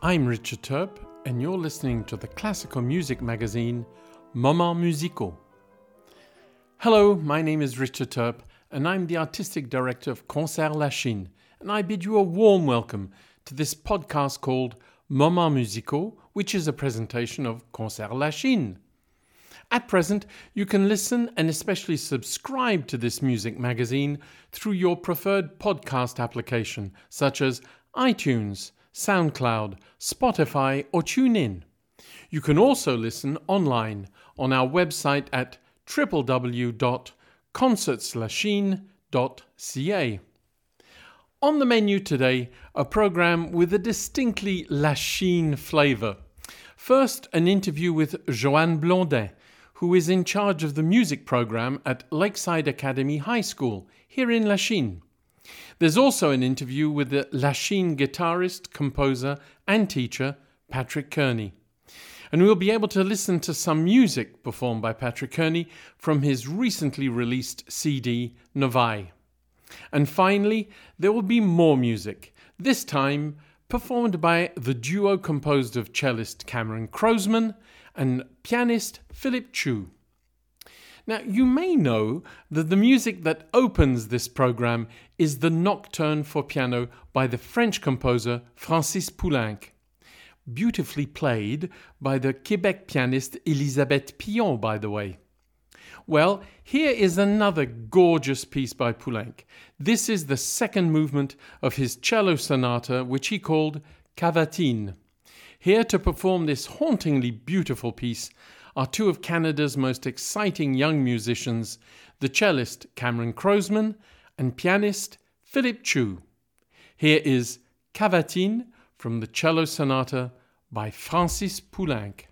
I'm Richard Turp, and you're listening to the classical music magazine Moments Musicaux. Hello, my name is Richard Turp, and I'm the artistic director of Concert Lachine, and I bid you a warm welcome to this podcast called Moments Musicaux, which is a presentation of Concert Lachine. At present, you can listen and especially subscribe to this music magazine through your preferred podcast application, such as iTunes, SoundCloud, Spotify, or TuneIn. You can also listen online on our website at www.concertslachine.ca. On the menu today, a program with a distinctly Lachine flavour. First, an interview with Joanne Blondet, who is in charge of the music program at Lakeside Academy High School here in Lachine. There's also an interview with the Lachine guitarist, composer, and teacher Patrick Kearney. And we'll be able to listen to some music performed by Patrick Kearney from his recently released CD, Novae. And finally, there will be more music, this time performed by the duo composed of cellist Cameron Crozman and pianist Philip Chiu. Now, you may know that the music that opens this program is the Nocturne for Piano by the French composer Francis Poulenc. Beautifully played by the Quebec pianist Elisabeth Pion, by the way. Well, here is another gorgeous piece by Poulenc. This is the second movement of his cello sonata, which he called Cavatine. Here to perform this hauntingly beautiful piece are two of Canada's most exciting young musicians, the cellist Cameron Crozman and pianist Philip Chiu. Here is Cavatine from the cello sonata by Francis Poulenc.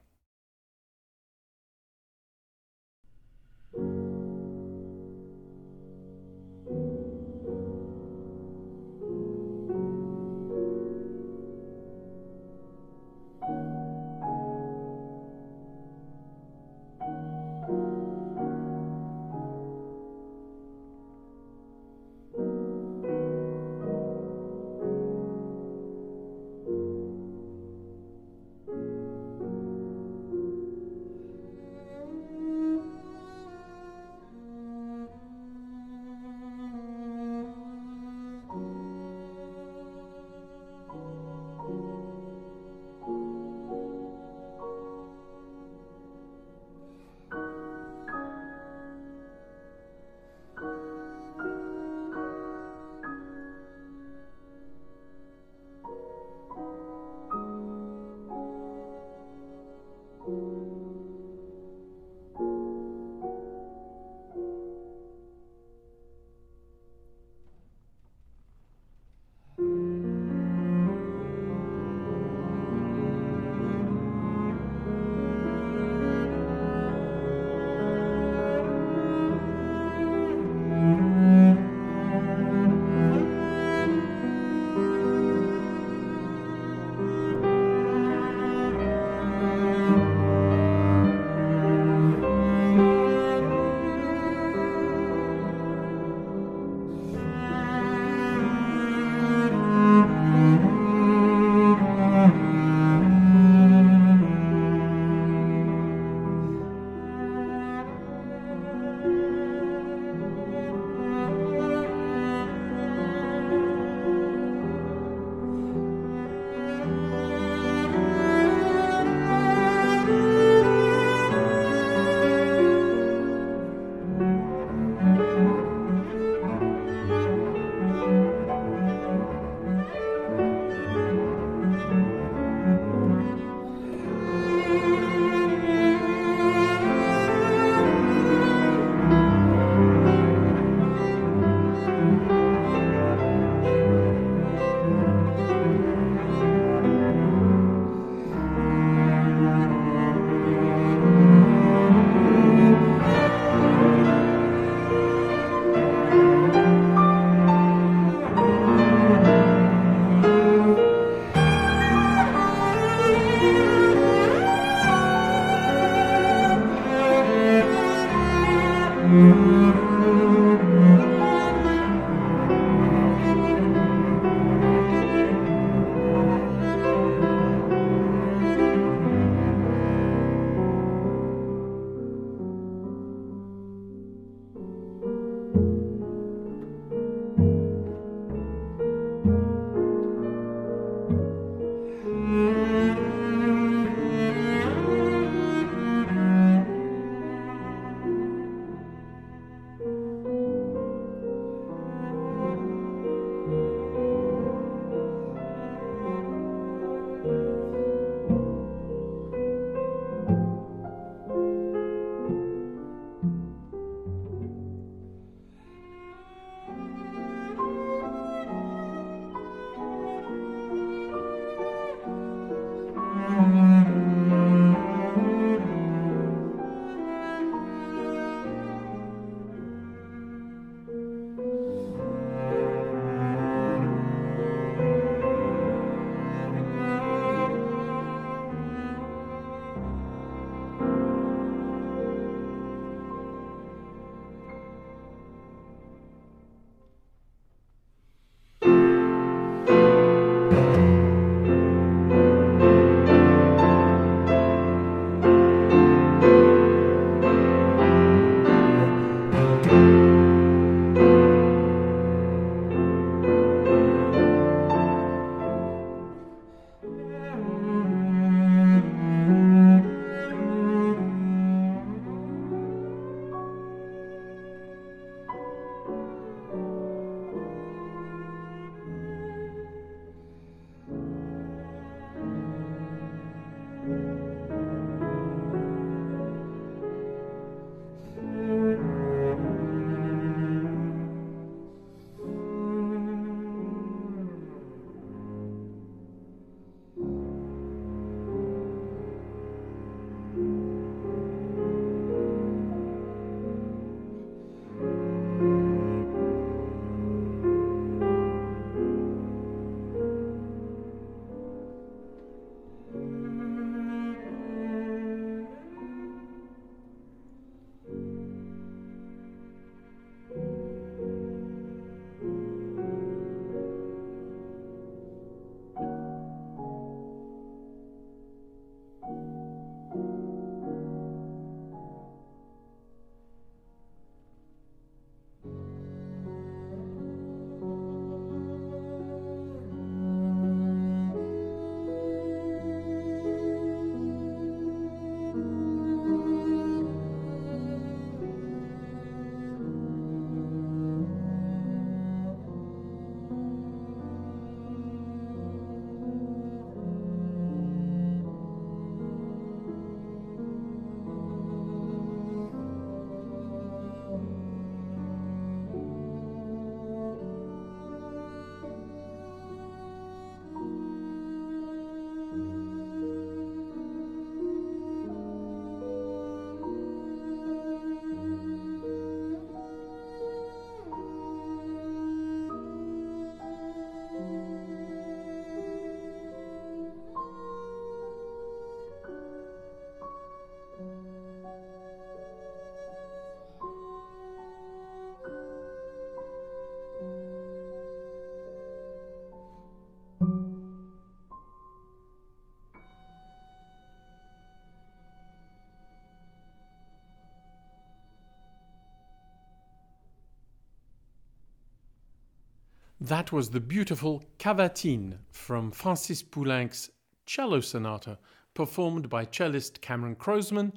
That was the beautiful Cavatine from Francis Poulenc's Cello Sonata, performed by cellist Cameron Crozman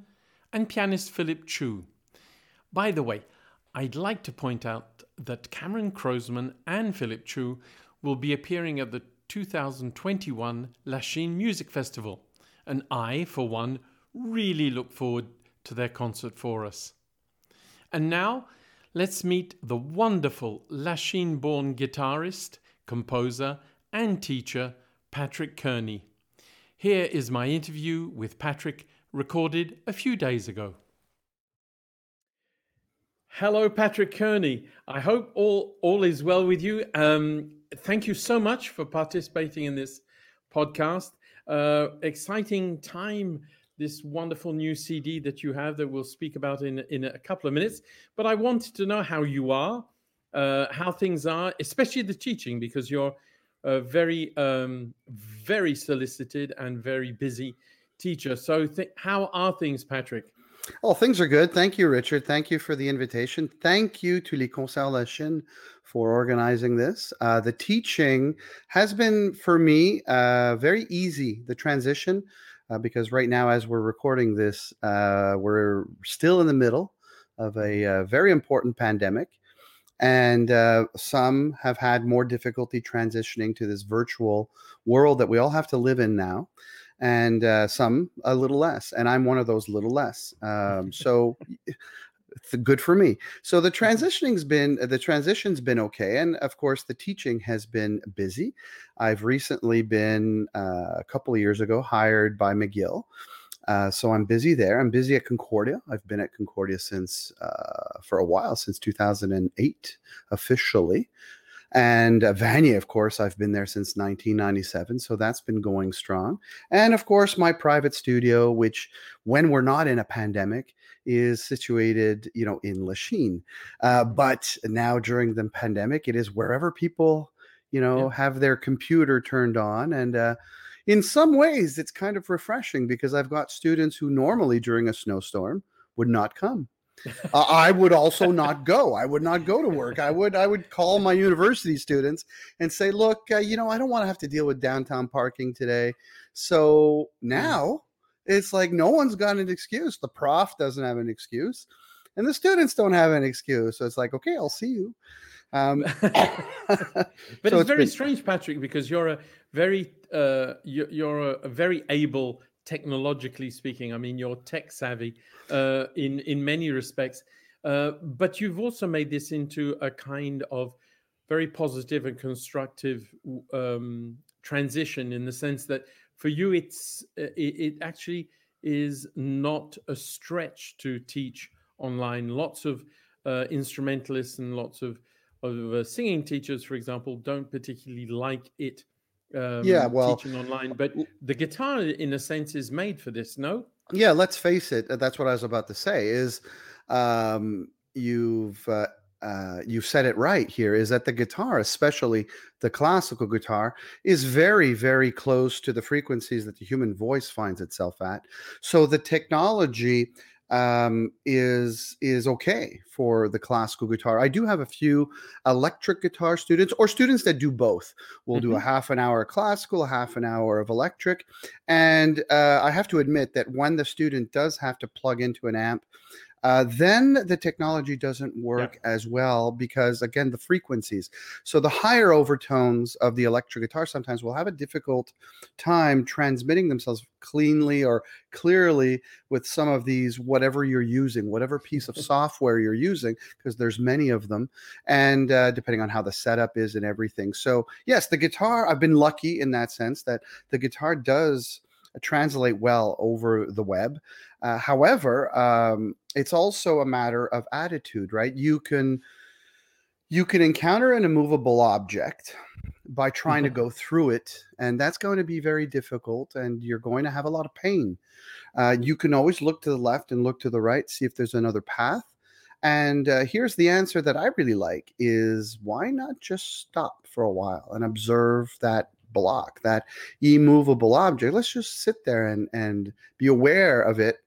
and pianist Philip Chiu. By the way, I'd like to point out that Cameron Crozman and Philip Chiu will be appearing at the 2021 Lachine Music Festival, and I, for one, really look forward to their concert for us. And now, let's meet the wonderful Lachine born guitarist, composer, and teacher, Patrick Kearney. Here is my interview with Patrick, recorded a few days ago. Hello, Patrick Kearney. I hope all, all is well with you. Um, thank you so much for participating in this podcast. Uh, exciting time this wonderful new CD that you have that we'll speak about in in a couple of minutes. But I wanted to know how you are, uh, how things are, especially the teaching, because you're a very um, very solicited and very busy teacher. So, th- how are things, Patrick? Oh, things are good. Thank you, Richard. Thank you for the invitation. Thank you to Les Concerts for organizing this. Uh, the teaching has been, for me, uh, very easy. The transition uh, because right now, as we're recording this, uh, we're still in the middle of a uh, very important pandemic. And uh, some have had more difficulty transitioning to this virtual world that we all have to live in now. And uh, some a little less. And I'm one of those little less. Um, so good for me. So the mm-hmm. transitioning's been the transition's been okay, and of course the teaching has been busy. I've recently been uh, a couple of years ago hired by McGill. Uh, so I'm busy there. I'm busy at Concordia. I've been at Concordia since uh, for a while, since 2008 officially. And uh, Vanier, of course, I've been there since 1997. So that's been going strong. And of course, my private studio, which when we're not in a pandemic, is situated, you know, in Lachine. Uh, but now during the pandemic, it is wherever people, you know, yeah. have their computer turned on. And uh, in some ways, it's kind of refreshing because I've got students who normally during a snowstorm would not come uh, I would also not go. I would not go to work. I would I would call my university students and say, "Look, uh, you know, I don't want to have to deal with downtown parking today." So mm. now it's like no one's got an excuse. The prof doesn't have an excuse, and the students don't have an excuse. So it's like, okay, I'll see you. Um, but so it's, it's very been... strange, Patrick, because you're a very uh, you're, a very able technologically speaking. I mean, you're tech savvy uh, in in many respects, uh, but you've also made this into a kind of very positive and constructive um, transition in the sense that for you, it's uh, it, it actually is not a stretch to teach online. Lots of uh, instrumentalists and lots of of uh, singing teachers, for example, don't particularly like it um, yeah, well, teaching online. But the guitar, in a sense, is made for this. No. Yeah, let's face it. That's what I was about to say. Is um, you've uh, uh, you've said it right here. Is that the guitar, especially the classical guitar, is very very close to the frequencies that the human voice finds itself at. So the technology um, is is okay for the classical guitar. I do have a few electric guitar students or students that do both. We'll mm-hmm. do a mm-hmm. half an hour classical, a half an hour of electric, and uh, I have to admit that when the student does have to plug into an amp, uh, then the technology doesn't work yeah. as well because again the frequencies so the higher overtones of the electric guitar sometimes will have a difficult time transmitting themselves cleanly or clearly with some of these whatever you're using whatever piece of software you're using because there's many of them and uh, depending on how the setup is and everything so yes the guitar i've been lucky in that sense that the guitar does translate well over the web. Uh, however, um, it's also a matter of attitude, right? You can you can encounter an immovable object by trying to go through it, and that's going to be very difficult, and you're going to have a lot of pain. Uh, you can always look to the left and look to the right, see if there's another path. And uh, here's the answer that I really like: is why not just stop for a while and observe that block, that immovable object. Let's just sit there and and be aware of it,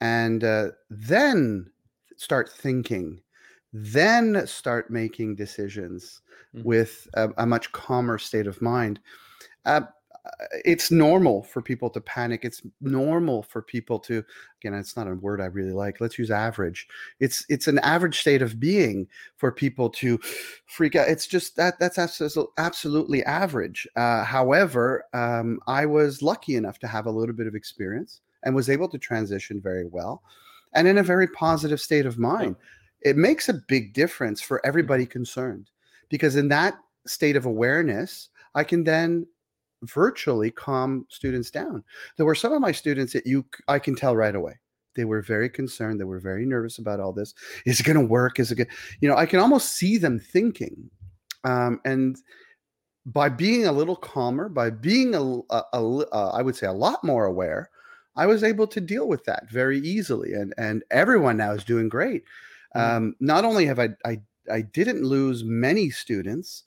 and uh, then start thinking. then start making decisions mm-hmm. with a, a, much calmer state of mind. Uh, it's normal for people to panic. It's normal for people to again, it's not a word I really like. Let's use average. It's it's an average state of being for people to freak out. It's just that that's absolutely average. Uh, however, um, I was lucky enough to have a little bit of experience and was able to transition very well, and in a very positive state of mind. It makes a big difference for mm. everybody concerned because in that state of awareness, I can then virtually calm students down. There were some of my students that you I can tell right away. They were very concerned. They were very nervous about all this. Is it going to work? Is it going? You know, I can almost see them thinking, um, and by being a little calmer, by being a, a, a uh, I would say a lot more aware, I was able to deal with that very easily. And and everyone now is doing great. Mm-hmm. Um, not only have I I I didn't lose many students,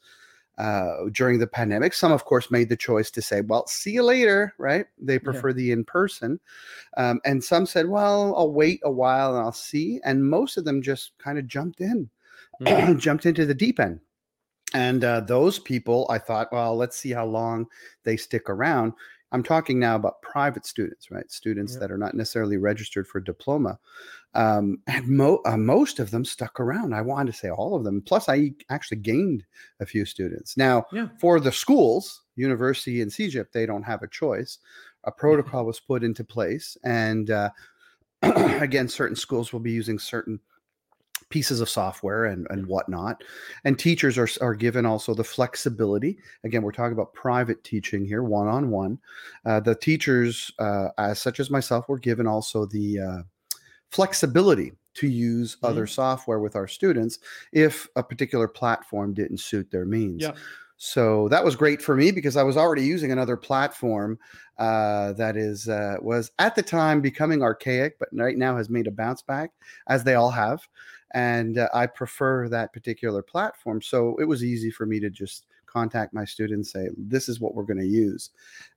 uh, during the pandemic. Some, of course, made the choice to say, well, see you later, right? They prefer yeah. the in person. Um, and some said, well, I'll wait a while and I'll see. And most of them just kind of jumped in, mm-hmm. jumped into the deep end. And uh, those people, I thought, well, let's see how long they stick around. I'm talking now about private students, right? Students that are not necessarily registered for diploma. Um, and mo- uh, most of them stuck around. I want to say all of them. Plus, I actually gained a few students. Now, yeah. for the schools, university and CEGEP, they don't have a choice. A protocol was put into place. And uh, again, certain schools will be using certain pieces of software and, and whatnot. And teachers are, are given also the flexibility. Again, we're talking about private teaching here, one on one. The teachers, uh, as such as myself, were given also the uh, flexibility to use mm-hmm. other software with our students if a particular platform didn't suit their means. Yeah. So that was great for me because I was already using another platform uh, that is uh, was at the time becoming archaic, but right now has made a bounce back, as they all have and uh, I prefer that particular platform. So it was easy for me to just contact my students, say, "This is what we're going to use,"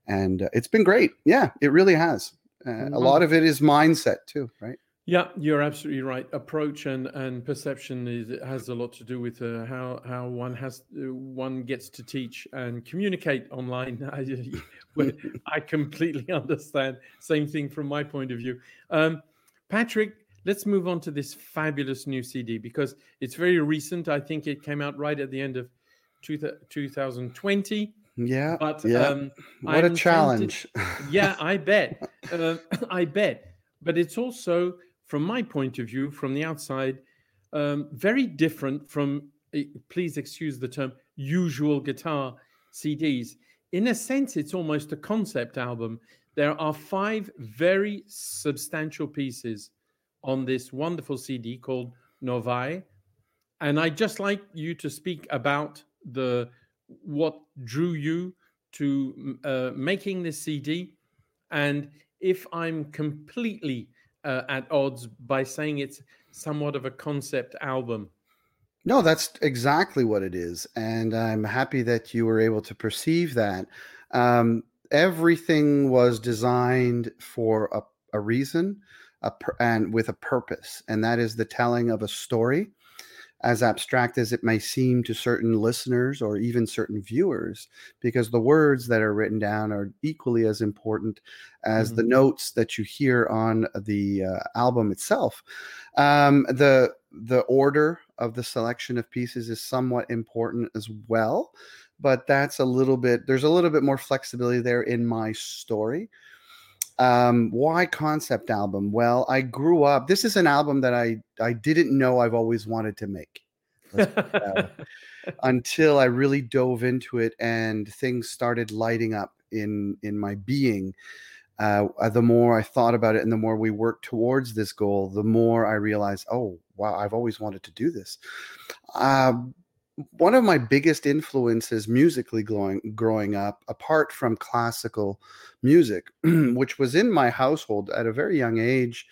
and uh, it's been great. Yeah, it really has. Uh, mm-hmm. A lot of it is mindset too, right? Yeah, you're absolutely right. Approach and, and perception is has a lot to do with uh, how how one has uh, one gets to teach and communicate online. I, I completely understand. Same thing from my point of view. Um, Patrick, let's move on to this fabulous new CD because it's very recent. I think it came out right at the end of two, 2020. Yeah. But yeah. Um, what I'm a challenge. yeah, I bet. Uh, I bet. But it's also, from my point of view, from the outside, um, very different from, eh, please excuse the term, usual guitar CDs. In a sense, it's almost a concept album. There are five very substantial pieces on this wonderful CD called Novae. And I'd just like you to speak about the what drew you to uh, making this CD, and if I'm completely uh, at odds by saying it's somewhat of a concept album. No, that's exactly what it is, and I'm happy that you were able to perceive that. Um, everything was designed for a, a reason a, and with a purpose, and that is the telling of a story, as abstract as it may seem to certain listeners or even certain viewers, because the words that are written down are equally as important as mm-hmm. the notes that you hear on the uh, album itself. Um, the the order of the selection of pieces is somewhat important as well but that's a little bit there's a little bit more flexibility there in my story um, why concept album? Well, I grew up. This is an album that I I didn't know I've always wanted to make. until I really dove into it and things started lighting up in in my being. Uh, the more I thought about it and the more we worked towards this goal, the more I realized, oh wow, I've always wanted to do this. Um, one of my biggest influences musically growing growing up, apart from classical music, which was in my household at a very young age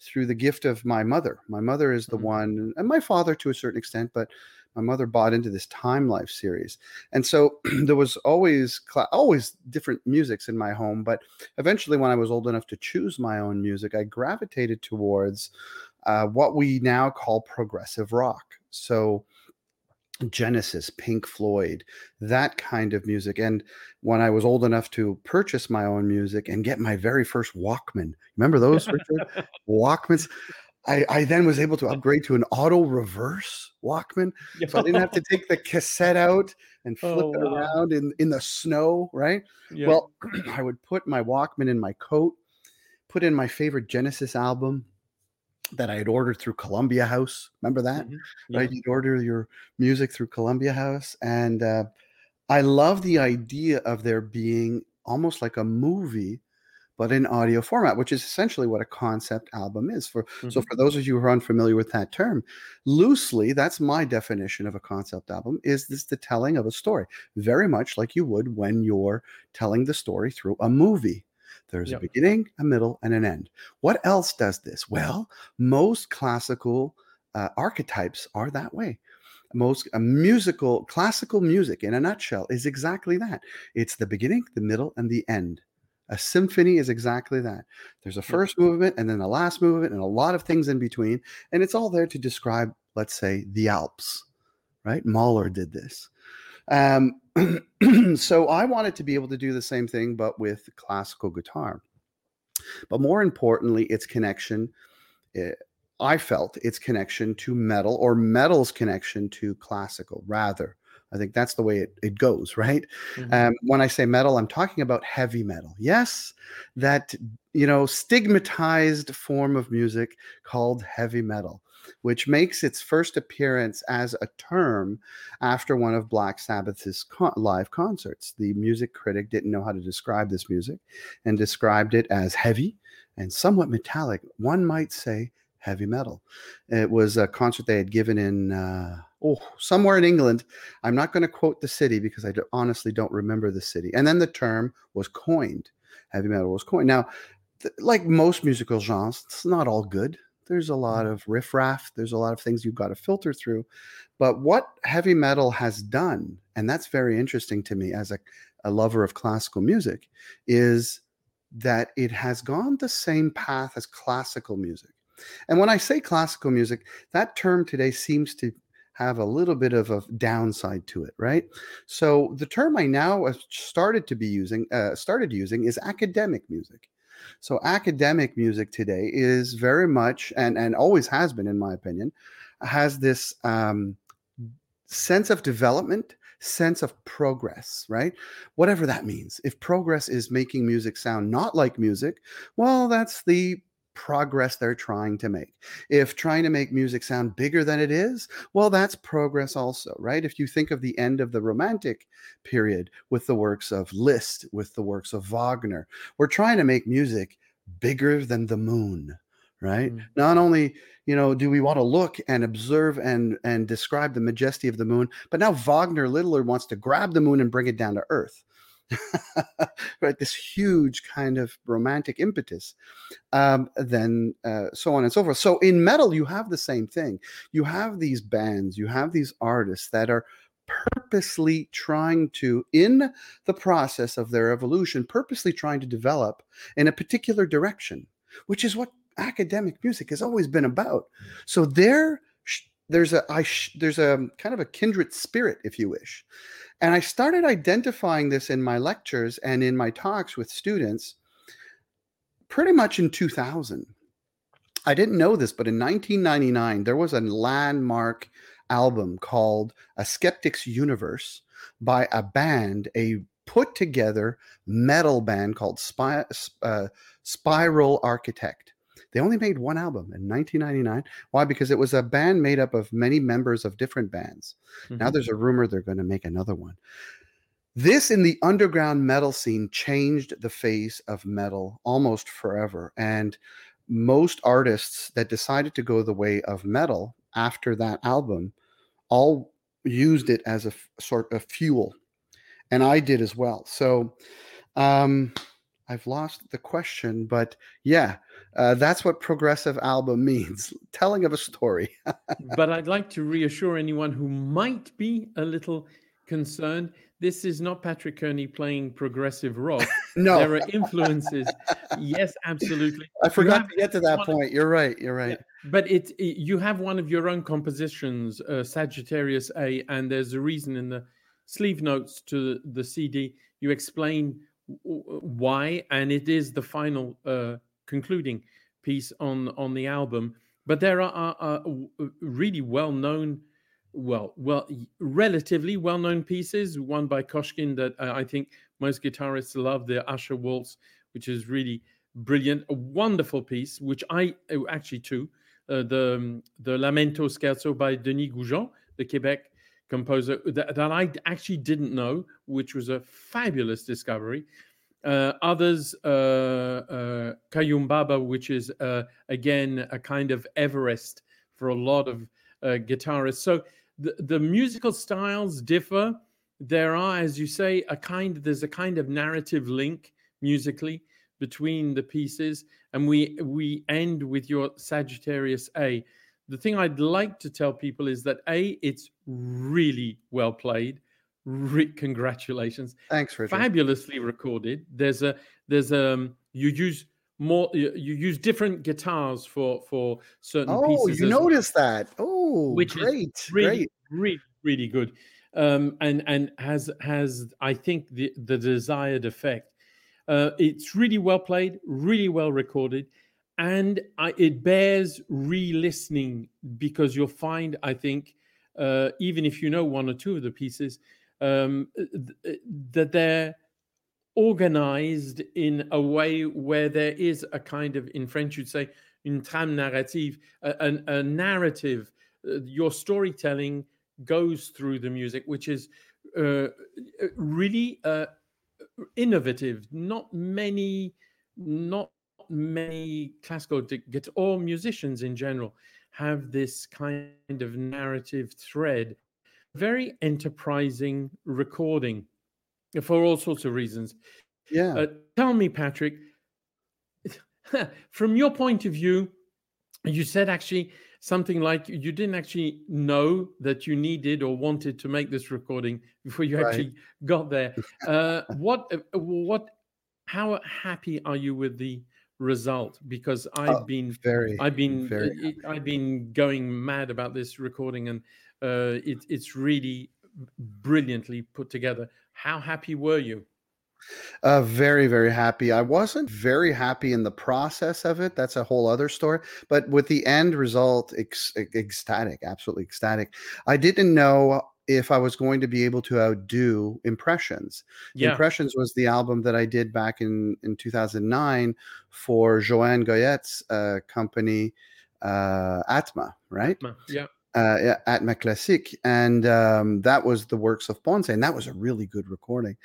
through the gift of my mother. My mother is the mm-hmm. one, and my father to a certain extent, but my mother bought into this Time Life series, and so there was always always different musics in my home. But eventually, when I was old enough to choose my own music, I gravitated towards uh, what we now call progressive rock. So Genesis, Pink Floyd, that kind of music. And when I was old enough to purchase my own music and get my very first Walkman, remember those, Richard? Walkmans. I, I then was able to upgrade to an auto reverse Walkman. So I didn't have to take the cassette out and oh, flip Oh, it wow. around in, in the snow, right? Yeah. Well, I would put my Walkman in my coat, put in my favorite Genesis album that I had ordered through Columbia House. Remember that? Mhm. Right? You'd order your music through Columbia House. And uh, I love the idea of there being almost like a movie, but in audio format, which is essentially what a concept album is. For so, Mhm. for those of you who are unfamiliar with that term, loosely, that's my definition of a concept album: is this the telling of a story, very much like you would when you're telling the story through a movie. There's Yep. a beginning, a middle, and an end. What else does this? Well, most classical uh, archetypes are that way. Most uh, musical, classical music, in a nutshell, is exactly that. It's the beginning, the middle, and the end. A symphony is exactly that. There's a first movement and then a last movement and a lot of things in between. And it's all there to describe, let's say, the Alps, right? Mahler did this. Um, so I wanted to be able to do the same thing, but with classical guitar. But more importantly, its connection, eh, I felt its connection to metal or metal's connection to classical, rather. I think that's the way it, it goes, right? Mhm. Um, when I say metal, I'm talking about heavy metal. Yes, that you know stigmatized form of music called heavy metal, which makes its first appearance as a term after one of Black Sabbath's live concerts. The music critic didn't know how to describe this music and described it as heavy and somewhat metallic. One might say heavy metal. It was a concert they had given in uh, oh somewhere in England. I'm not going to quote the city because I honestly don't remember the city. And then the term was coined. Heavy metal was coined. Now, th- like most musical genres, it's not all good. There's a lot of riffraff. There's a lot of things you've got to filter through. But what heavy metal has done, and that's very interesting to me as a, a lover of classical music, is that it has gone the same path as classical music. And when I say classical music, that term today seems to have a little bit of a downside to it, right? So the term I now have started to be using, uh, started using, is academic music. So academic music today is very much, and and always has been, in my opinion, has this um, sense of development, sense of progress, right? Whatever that means. If progress is making music sound not like music, well, that's the progress they're trying to make. If trying to make music sound bigger than it is, well, that's progress also, right? If you think of the end of the Romantic period with the works of Liszt, with the works of Wagner, we're trying to make music bigger than the moon, right? Mm. Not only you know do we want to look and observe and and describe the majesty of the moon, but now Wagner literally wants to grab the moon and bring it down to earth. right, this huge kind of romantic impetus um, then uh, so on and so forth. So in metal, you have the same thing. You have these bands, you have these artists that are purposely trying to, in the process of their evolution, purposely trying to develop in a particular direction, which is what academic music has always been about. So there, there's a I there's a kind of a kindred spirit, if you wish. And I started identifying this in my lectures and in my talks with students pretty much in 2000. I didn't know this, but in 1999, there was a landmark album called A Skeptic's Universe by a band, a put together metal band called Spy, uh, Spiral Architect. They only made one album in 1999. Why? Because it was a band made up of many members of different bands. Now Mhm. there's a rumor they're going to make another one. This in the underground metal scene changed the face of metal almost forever. And most artists that decided to go the way of metal after that album all used it as a sort of fuel. And I did as well. So um, I've lost the question, but yeah, uh, that's what progressive album means telling of a story. but I'd like to reassure anyone who might be a little concerned this is not Patrick Kearney playing progressive rock. no, there are influences. yes, absolutely. I forgot to get to that point. You're right. You're right. Yeah, but it, it, you have one of your own compositions, uh, Sagittarius A, and there's a reason in the sleeve notes to the CD. You explain why, and it is the final uh, concluding piece on on the album. But there are, are, are really well known well, well, relatively well-known pieces. One by Koshkin that uh, I think most guitarists love, the Usher Waltz, which is really brilliant. A wonderful piece, which I uh, actually too, uh, the um, the Lamento Scherzo by Denis Gougeon, the Quebec composer that, that, I actually didn't know, which was a fabulous discovery. Uh, others, uh, uh, Koyunbaba, which is uh, again a kind of Everest for a lot of uh, guitarists. So the, the musical styles differ. There are, as you say, a kind there's a kind of narrative link musically between the pieces, and we we end with your Sagittarius A. The thing I'd like to tell people is that A, it's really well played. Re- congratulations! Thanks, Richard. Fabulously recorded. There's a there's a um, you use more you, you, use different guitars for for certain oh, pieces. you noticed well, that. Oh, which great, really, great. really, really good. Um, and and has has I think the the desired effect. Uh, it's really well played, really well recorded, and I, it bears re-listening because you'll find I think uh, even if you know one or two of the pieces um, th- that they're organized in a way where there is a kind of, in French, you'd say, une trame narrative, a, a, a narrative. Uh, your storytelling goes through the music, which is uh, really uh, innovative. Not many, not many classical guitar musicians in general have this kind of narrative thread. Very enterprising recording for all sorts of reasons. Yeah. Uh, tell me, Patrick, from your point of view, you said actually something like you didn't actually know that you needed or wanted to make this recording before you right. actually got there. Uh, what, uh, what, how happy are you with the result? Because I've oh, been very, I've been, very uh, I've been going mad about this recording, and uh, it, it's really brilliantly put together. How happy were you? Uh, very, very happy. I wasn't very happy in the process of it. That's a whole other story. But with the end result, ec- ecstatic, absolutely ecstatic. I didn't know if I was going to be able to outdo Impressions. Yeah. Impressions was the album that I did back in, in 2009 for Johanne Goyette's uh, company, uh, Atma, right? Atma, yeah uh, Atma Classique, and um, that was the works of Ponce, and that was a really good recording.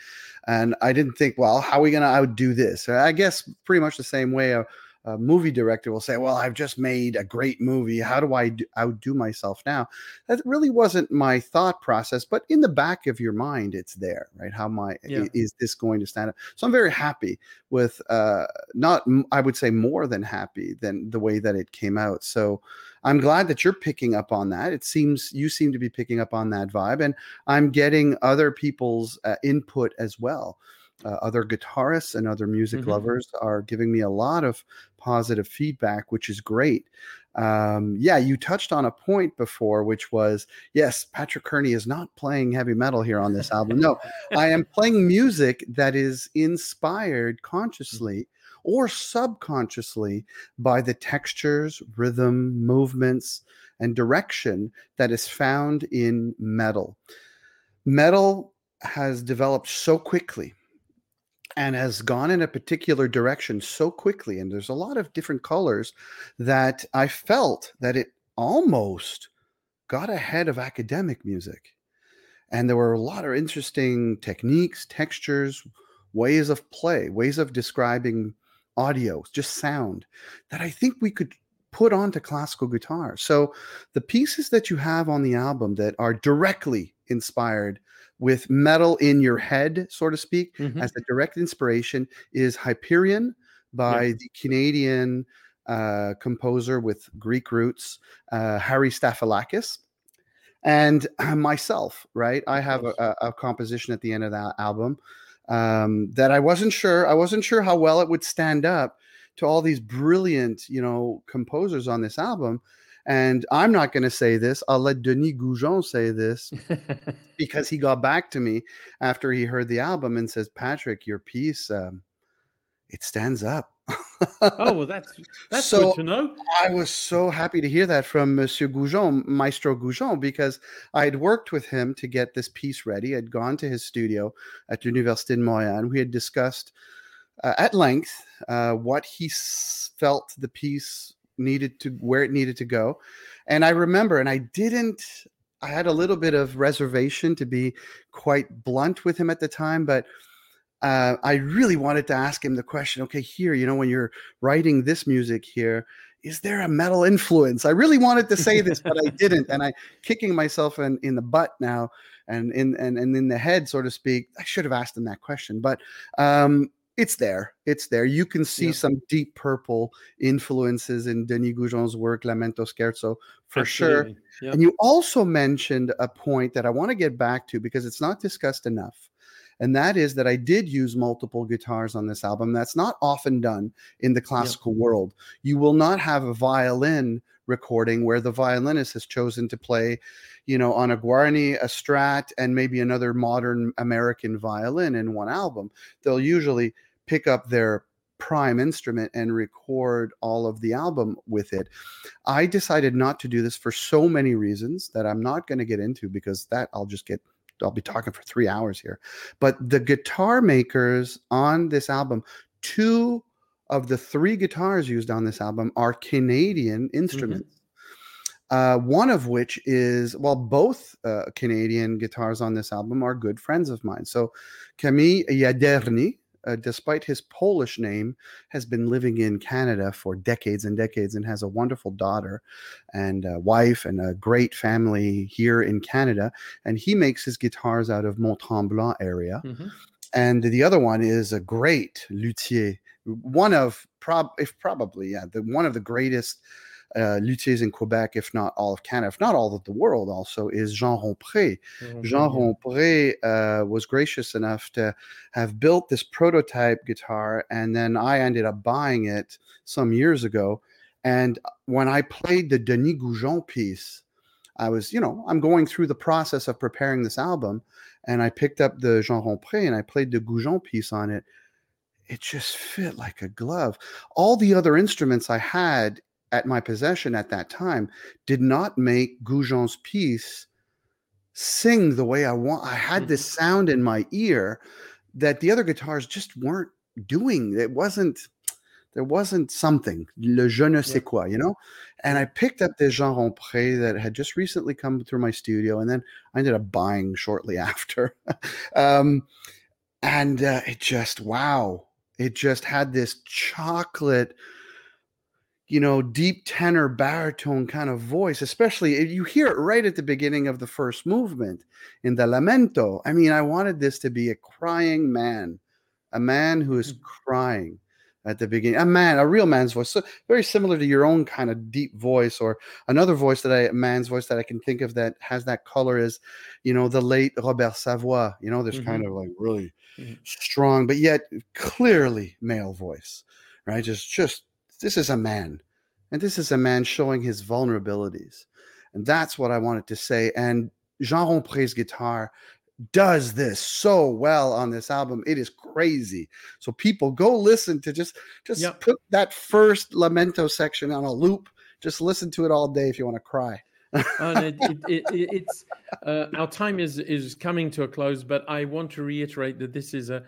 And I didn't think, well, how are we going to outdo this? I guess pretty much the same way a, a, movie director will say, well, I've just made a great movie. How do I do, outdo myself now? That really wasn't my thought process, but in the back of your mind, it's there, right? How my yeah. is this going to stand up? So I'm very happy with, uh, not I would say more than happy than the way that it came out. So I'm glad that you're picking up on that. It seems you seem to be picking up on that vibe, and I'm getting other people's uh, input as well. Uh, other guitarists and other music mm-hmm. lovers are giving me a lot of positive feedback, which is great. Um, yeah, you touched on a point before, which was yes, Patrick Kearney is not playing heavy metal here on this album. No, I am playing music that is inspired consciously or subconsciously by the textures, rhythm, movements, and direction that is found in metal. Metal has developed so quickly and has gone in a particular direction so quickly and there's a lot of different colors that i felt that it almost got ahead of academic music and there were a lot of interesting techniques textures ways of play ways of describing audio, just sound that I think we could put onto classical guitar. So the pieces that you have on the album that are directly inspired with metal in your head, so to speak, mm-hmm. as the direct inspiration is Hyperion by yeah. the Canadian uh, composer with Greek roots, uh, Harry Stafylakis. and myself. Right, I have a, a, composition at the end of that album um, that I wasn't sure. I wasn't sure how well it would stand up to all these brilliant, you know, composers on this album. And I'm not going to say this. I'll let Denis Gougeon say this because he got back to me after he heard the album and says, "Patrick, your piece, um, it stands up." Oh well, that's that's so good to know. I was so happy to hear that from Monsieur Gougeon, Maestro Gougeon, because I had worked with him to get this piece ready. I'd gone to his studio at Université de Montréal. We had discussed uh, at length uh, what he s- felt the piece needed to where it needed to go and i remember and i didn't i had a little bit of reservation to be quite blunt with him at the time but uh, i really wanted to ask him the question okay here you know when you're writing this music here is there a metal influence i really wanted to say this but i didn't and i kicking myself in, in the butt now and in and, and in the head so to speak i should have asked him that question but um it's there. It's there. You can see some deep purple influences in Denis Gougeon's work, Lamento Scherzo, for Absolutely. sure. And you also mentioned a point that I want to get back to because it's not discussed enough. And that is that I did use multiple guitars on this album. That's not often done in the classical yep. world. You will not have a violin recording where the violinist has chosen to play, you know, on a Guarneri, a Strad, and maybe another modern American violin in one album. They'll usually pick up their prime instrument and record all of the album with it. I decided not to do this for so many reasons that I'm not going to get into because that I'll just get I'll be talking for 3 hours here. But the guitar makers on this album, two of the three guitars used on this album are Canadian mm-hmm. instruments. Mm-hmm. Uh, one of which is well, both uh, Canadian guitars on this album are good friends of mine. So Camille Jaderny, uh, despite his Polish name, has been living in Canada for decades and decades and has a wonderful daughter and a wife and a great family here in Canada. And he makes his guitars out of Mont Tremblant area. Mm-hmm. And the other one is a great luthier, one of prob if probably yeah the one of the greatest uh, luthiers in Quebec, if not all of Canada, if not all of the world, also is Jean Rompré. Mm-hmm. Jean Rompré uh, was gracious enough to have built this prototype guitar, and then I ended up buying it some years ago. And when I played the Denis Gougeon piece, I was, you know, I'm going through the process of preparing this album, and I picked up the Jean Rompré and I played the Gougeon piece on it. It just fit like a glove. All the other instruments I had at my possession at that time did not make Gougeon's piece sing the way I want. I had this mm-hmm. sound in my ear that the other guitars just weren't doing. It wasn't there wasn't something le je ne sais quoi, you know. And I picked up this Jean Rompré that had just recently come through my studio, and then I ended up buying shortly after. um, and uh, it just wow, it just had this chocolate you know, deep tenor baritone kind of voice, especially you hear it right at the beginning of the first movement in the lamento. I mean, I wanted this to be a crying man, a man who is mm. crying at the beginning, a man, a real man's voice. So very similar to your own kind of deep voice, or another voice that I, a man's voice that I can think of that has that color is, you know, the late Robert Savoie. You know, this mm-hmm. kind of like really mm-hmm. strong, but yet clearly male voice, right? Just, just this is a man. And this is a man showing his vulnerabilities. And that's what I wanted to say. And Jean Rompré's guitar does this so well on this album. It is crazy. So people go listen to just just yep. put that first lamento section on a loop. Just listen to it all day if you want to cry. it, it, it, it's uh, our time is is coming to a close, but I want to reiterate that this is a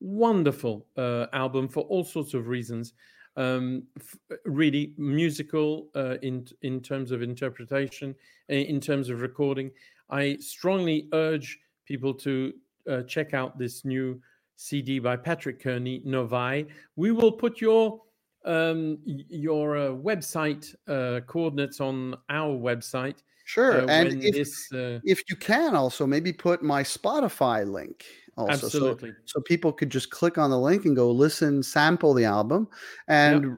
wonderful uh, album for all sorts of reasons um, f- really musical uh, in in terms of interpretation, in terms of recording. I strongly urge people to uh, check out this new CD by Patrick Kearney, Novae. We will put your um, your uh, website uh, coordinates on our website. Sure, uh, and if, this, uh, if you can, also maybe put my Spotify link also. Absolutely. So, so people could just click on the link and go listen, sample the album, and yep.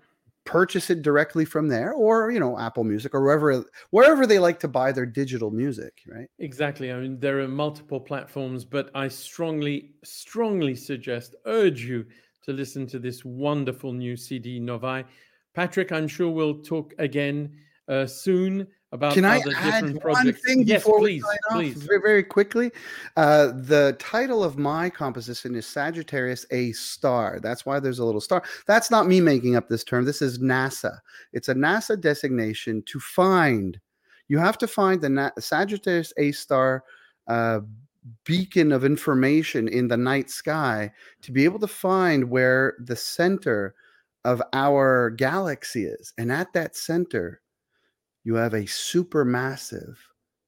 purchase it directly from there or you know apple music or wherever wherever they like to buy their digital music right exactly i mean there are multiple platforms but i strongly strongly suggest urge you to listen to this wonderful new cd novae patrick i'm sure we'll talk again uh, soon about Can I add different one thing yes before please we sign off? please Very, very quickly. Uh, the title of my composition is Sagittarius A star. That's why there's a little star. That's not me making up this term. This is NASA. It's a NASA designation to find. You have to find the Na- Sagittarius A star uh, beacon of information in the night sky to be able to find where the center of our galaxy is. And at that center, you have a supermassive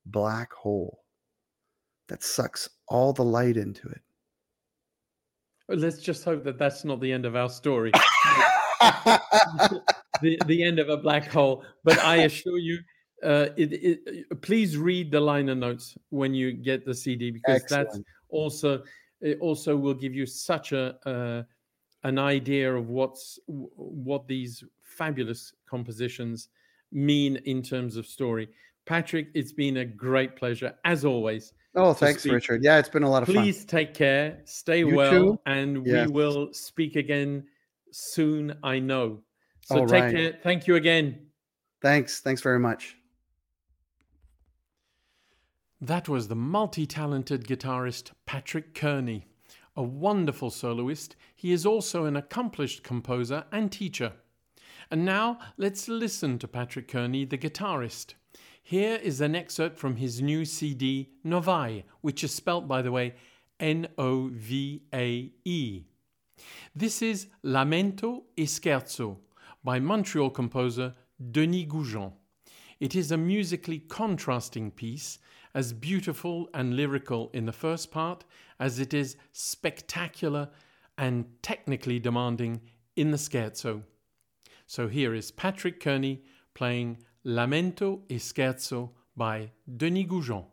black hole that sucks all the light into it. let's just hope that that's not the end of our story. The, the end of a black hole. But i assure you uh, it, it, please read the liner notes when you get the cd because that's also it also will give you such a uh, an idea of what's what these fabulous compositions mean in terms of story patrick it's been a great pleasure as always Oh, thanks, speak. Richard. Yeah, it's been a lot of fun. please take care stay You well too. and Yes. we will speak again soon i know so All take right. care thank you again Thanks. Thanks very much. That was the multi talented guitarist Patrick Kearney. A wonderful soloist, he is also an accomplished composer and teacher. And now let's listen to Patrick Kearney, the guitarist. Here is an excerpt from his new CD, Novae, which is spelt, by the way, N O V A E. This is Lamento e Scherzo by Montreal composer Denis Gougeon. It is a musically contrasting piece, as beautiful and lyrical in the first part as it is spectacular and technically demanding in the scherzo. So here is Patrick Kearney playing Lamento e Scherzo by Denis Gougeon.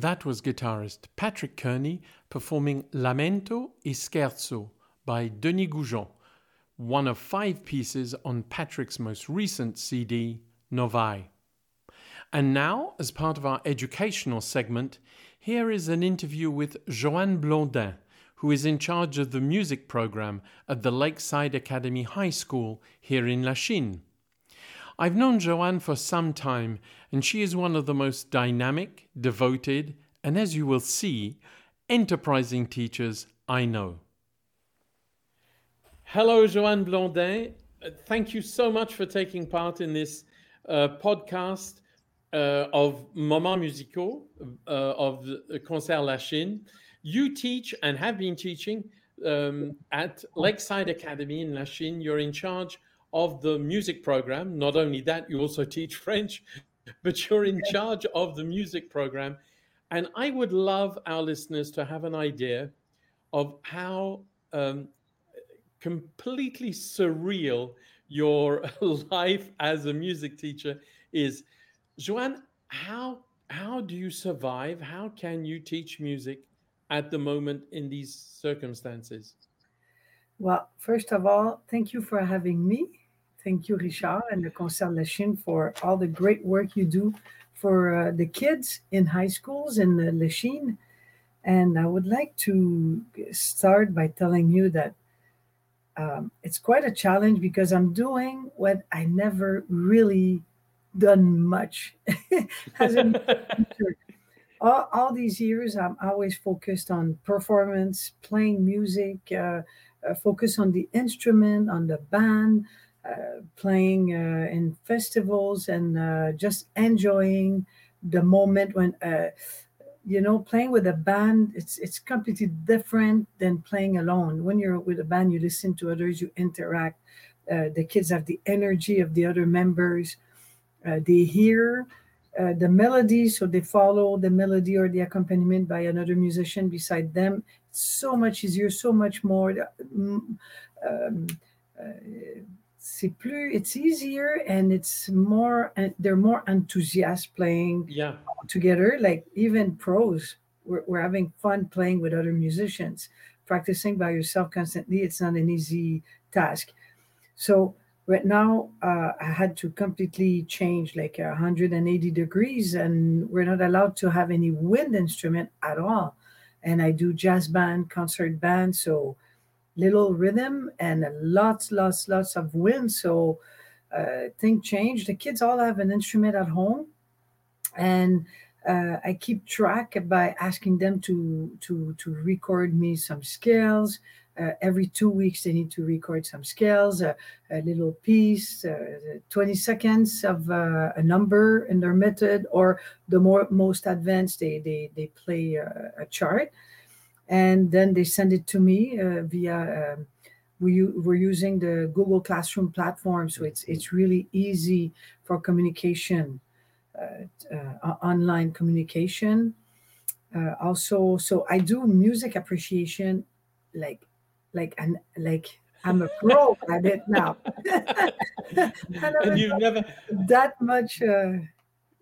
That was guitarist Patrick Kearney performing Lamento e Scherzo by Denis Gougeon, one of five pieces on Patrick's most recent CD, Novae. And now, as part of our educational segment, here is an interview with Joanne Blondin, who is in charge of the music program at the Lakeside Academy High School here in Lachine. I've known Joanne for some time, and she is one of the most dynamic, devoted, and as you will see, enterprising teachers I know. Hello, Joanne Blondin. Thank you so much for taking part in this uh, podcast uh, of Moments Musicaux uh, of Concert Lachine. You teach and have been teaching um, at Lakeside Academy in Lachine. You're in charge of the music program. Not only that, you also teach French, but you're in charge of the music program. And I would love our listeners to have an idea of how um, completely surreal your life as a music teacher is. Joanne, how how do you survive? How can you teach music at the moment in these circumstances? Well, first of all, thank you for having me. Thank you, Richard, and the Concert Lachine for all the great work you do for uh, the kids in high schools in uh, Lachine. And I would like to start by telling you that um, it's quite a challenge because I'm doing what I never really done much as a teacher. All, all, these years, I'm always focused on performance, playing music, uh, uh, focus on the instrument, on the band, uh, playing uh, in festivals, and uh, just enjoying the moment when uh, you know playing with a band it's it's completely different than playing alone when you're with a band you listen to others you interact the kids have the energy of the other members they hear the melody, so they follow the melody or the accompaniment by another musician beside them. So much easier, so much more. Um, uh, c'est plus, it's easier and it's more, and they're more enthusiastic playing yeah. together. Like even pros, we're, we're having fun playing with other musicians. Practicing by yourself constantly, it's not an easy task. So right now uh, i had to completely change like 180 degrees and we're not allowed to have any wind instrument at all and i do jazz band concert band so little rhythm and lots lots lots of wind. So uh, thing changed. The kids all have an instrument at home. And uh, I keep track by asking them to to to record me some scales, every two weeks they need to record some scales, uh, a little piece, uh, 20 seconds of uh, a number in their method, or the more most advanced, they they they play a, a chart, and then they send it to me uh, via. Um, we, we're using the Google Classroom platform, so it's it's really easy for communication, uh, online communication. also, so I do music appreciation like like and like I'm a pro at it now. and you've never that much. Uh,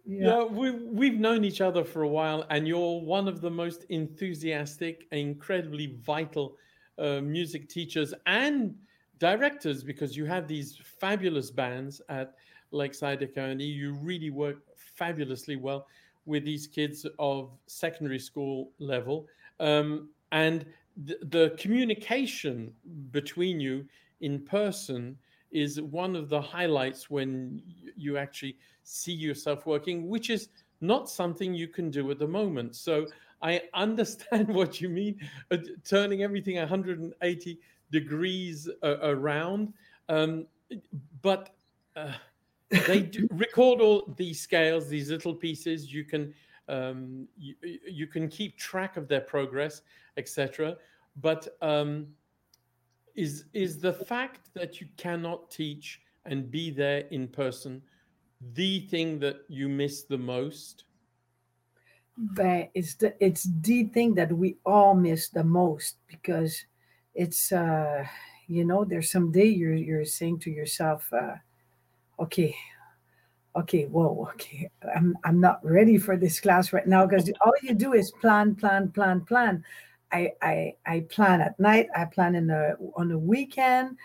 yeah. yeah, we we've known each other for a while, and you're one of the most enthusiastic, incredibly vital uh, music teachers and directors because you have these fabulous bands at Lakeside Academy. You really work fabulously well with these kids of secondary school level, um, and the, the communication between you in person is one of the highlights when you actually see yourself working, which is not something you can do at the moment. So I understand what you mean, uh, turning everything 180 degrees uh, around. Um, but uh, they do record all these scales, these little pieces. You can um, you, you can keep track of their progress, etc. But um, is is the fact that you cannot teach and be there in person the thing that you miss the most? But it's the it's the thing that we all miss the most because it's uh you know there's some day you're you're saying to yourself uh, okay okay, whoa, okay, I'm I'm not ready for this class right now because all you do is plan, plan, plan, plan. I I I plan at night. I plan in a on a weekend.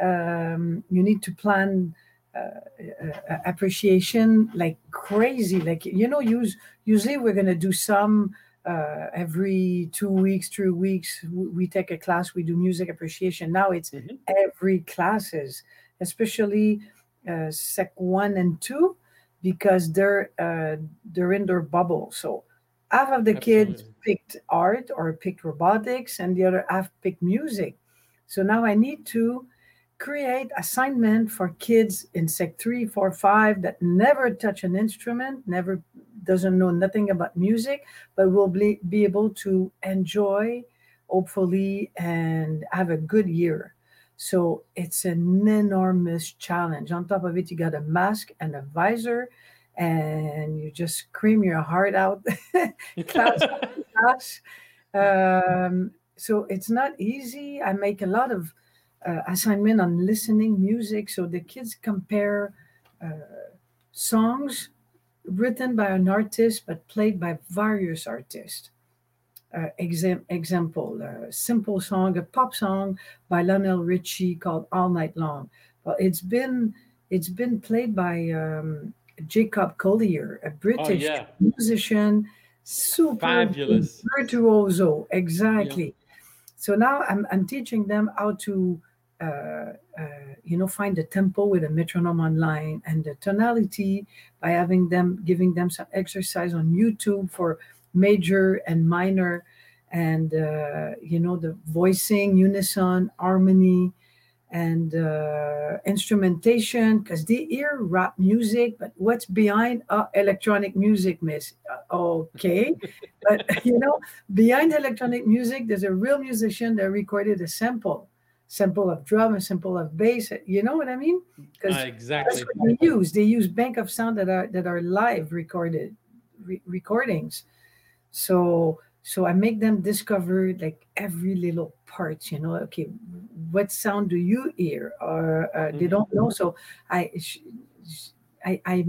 Um, you need to plan uh, uh, appreciation like crazy. Like you know, use usually we're gonna do some uh, every two weeks, three weeks. We take a class. We do music appreciation. Now it's mm-hmm. every classes, especially uh, sec one and two, because they're uh, they're in their bubble. So half of the Absolutely. kids picked art or picked robotics, and the other half picked music. So now I need to create assignment for kids in sec three, four, five that never touch an instrument, never doesn't know nothing about music, but will be, be able to enjoy, hopefully, and have a good year. So it's an enormous challenge. On top of it, you got a mask and a visor, and you just scream your heart out, class, class. Um, so it's not easy. I make a lot of uh, assignment on listening music. So the kids compare uh, songs written by an artist but played by various artists. Uh, exam- example, a simple song, a pop song by Lionel Richie called "All Night Long." Well, it's been it's been played by um, Jacob Collier, a British oh, yeah. musician, super fabulous virtuoso. Exactly. Yeah. So now I'm I'm teaching them how to uh, uh, you know, find the tempo with a metronome online and the tonality by having them, giving them some exercise on YouTube for major and minor, and uh, you know, the voicing, unison, harmony, and uh, instrumentation because they hear rap music, but what's behind uh, electronic music, miss? Uh, okay, but you know, behind electronic music, there's a real musician that recorded a sample sample of drum, a sample of bass. You know what I mean? Because uh, exactly that's what they use. They use bank of sound that are that are live recorded re- recordings. So so I make them discover like every little part. You know, okay, what sound do you hear? Or uh, mm-hmm. they don't know. So I I I,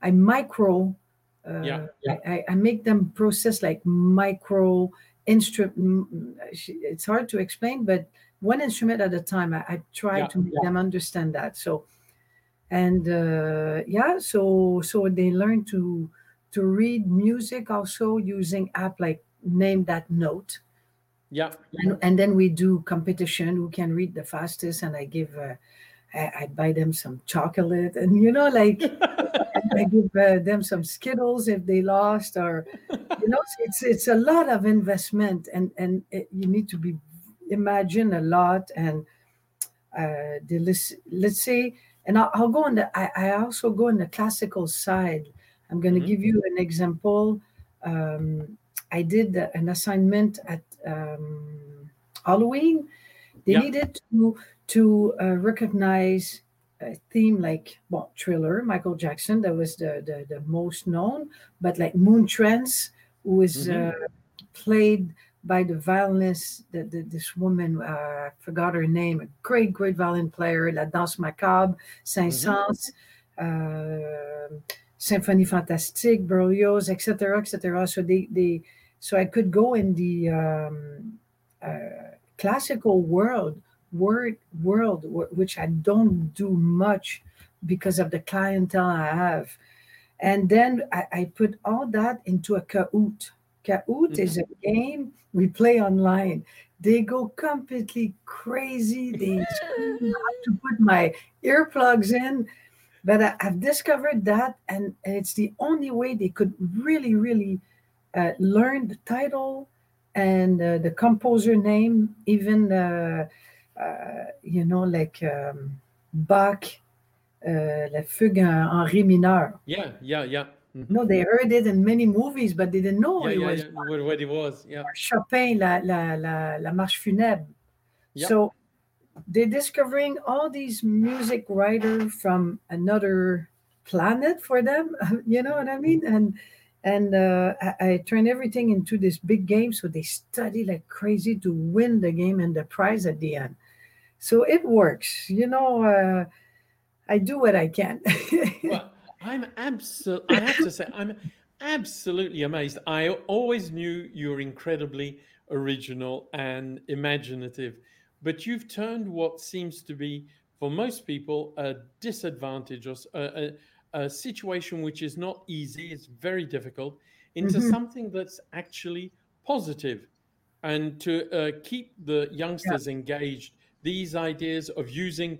I micro. Uh, yeah, yeah. I, I make them process like micro instrument. It's hard to explain, but one instrument at a time. I, I try yeah, to make them understand that. So, and uh, yeah, so so they learn to to read music also using app like name that note. Yeah, and, and then we do competition. Who can read the fastest? And I give. Uh, I, I buy them some chocolate, and you know, like I give uh, them some Skittles if they lost, or you know, it's it's a lot of investment, and and it, you need to be imagine a lot and uh, the let's say and I'll, I'll go on the I, I, also go on the classical side i'm going to mm-hmm. give you an example um, i did an assignment at um, halloween they yeah. needed to to uh, recognize a theme like well thriller michael jackson that was the the, the most known but like moon trance was mm-hmm. uh, played by the violinist, the, the, this woman, uh, forgot her name, a great, great violin player, La Danse Macabre, Saint-Saëns, mm-hmm. uh, Symphonie Fantastique, Berlioz, etc., etc. So they, they, so I could go in the um, uh, classical world, word world, which I don't do much because of the clientele I have. And then I, I put all that into a Kahoot Kahoot mm-hmm. is a game we play online. They go completely crazy. They have to put my earplugs in. But I, have discovered that, and, and, it's the only way they could really, really uh, learn the title and uh, the composer name, even, uh, uh you know, like um, Bach, uh, La Fugue en Ré mineur. Yeah, yeah, yeah. Mm-hmm. No, they heard it in many movies, but they didn't know yeah, it yeah, was. Yeah, what it was, yeah. Chopin, la, la, la, la marche funèbre. Yep. So they're discovering all these music writers from another planet for them. you know what I mean? And and uh, I, I turn everything into this big game, so they study like crazy to win the game and the prize at the end. So it works. You know, uh, I do what I can. well, I'm absolutely. I have to say, I'm absolutely amazed. I always knew you were incredibly original and imaginative, but you've turned what seems to be, for most people, a disadvantage or a, a, a situation which is not easy. It's very difficult into mm-hmm. something that's actually positive. and to uh, keep the youngsters yeah. engaged these ideas of using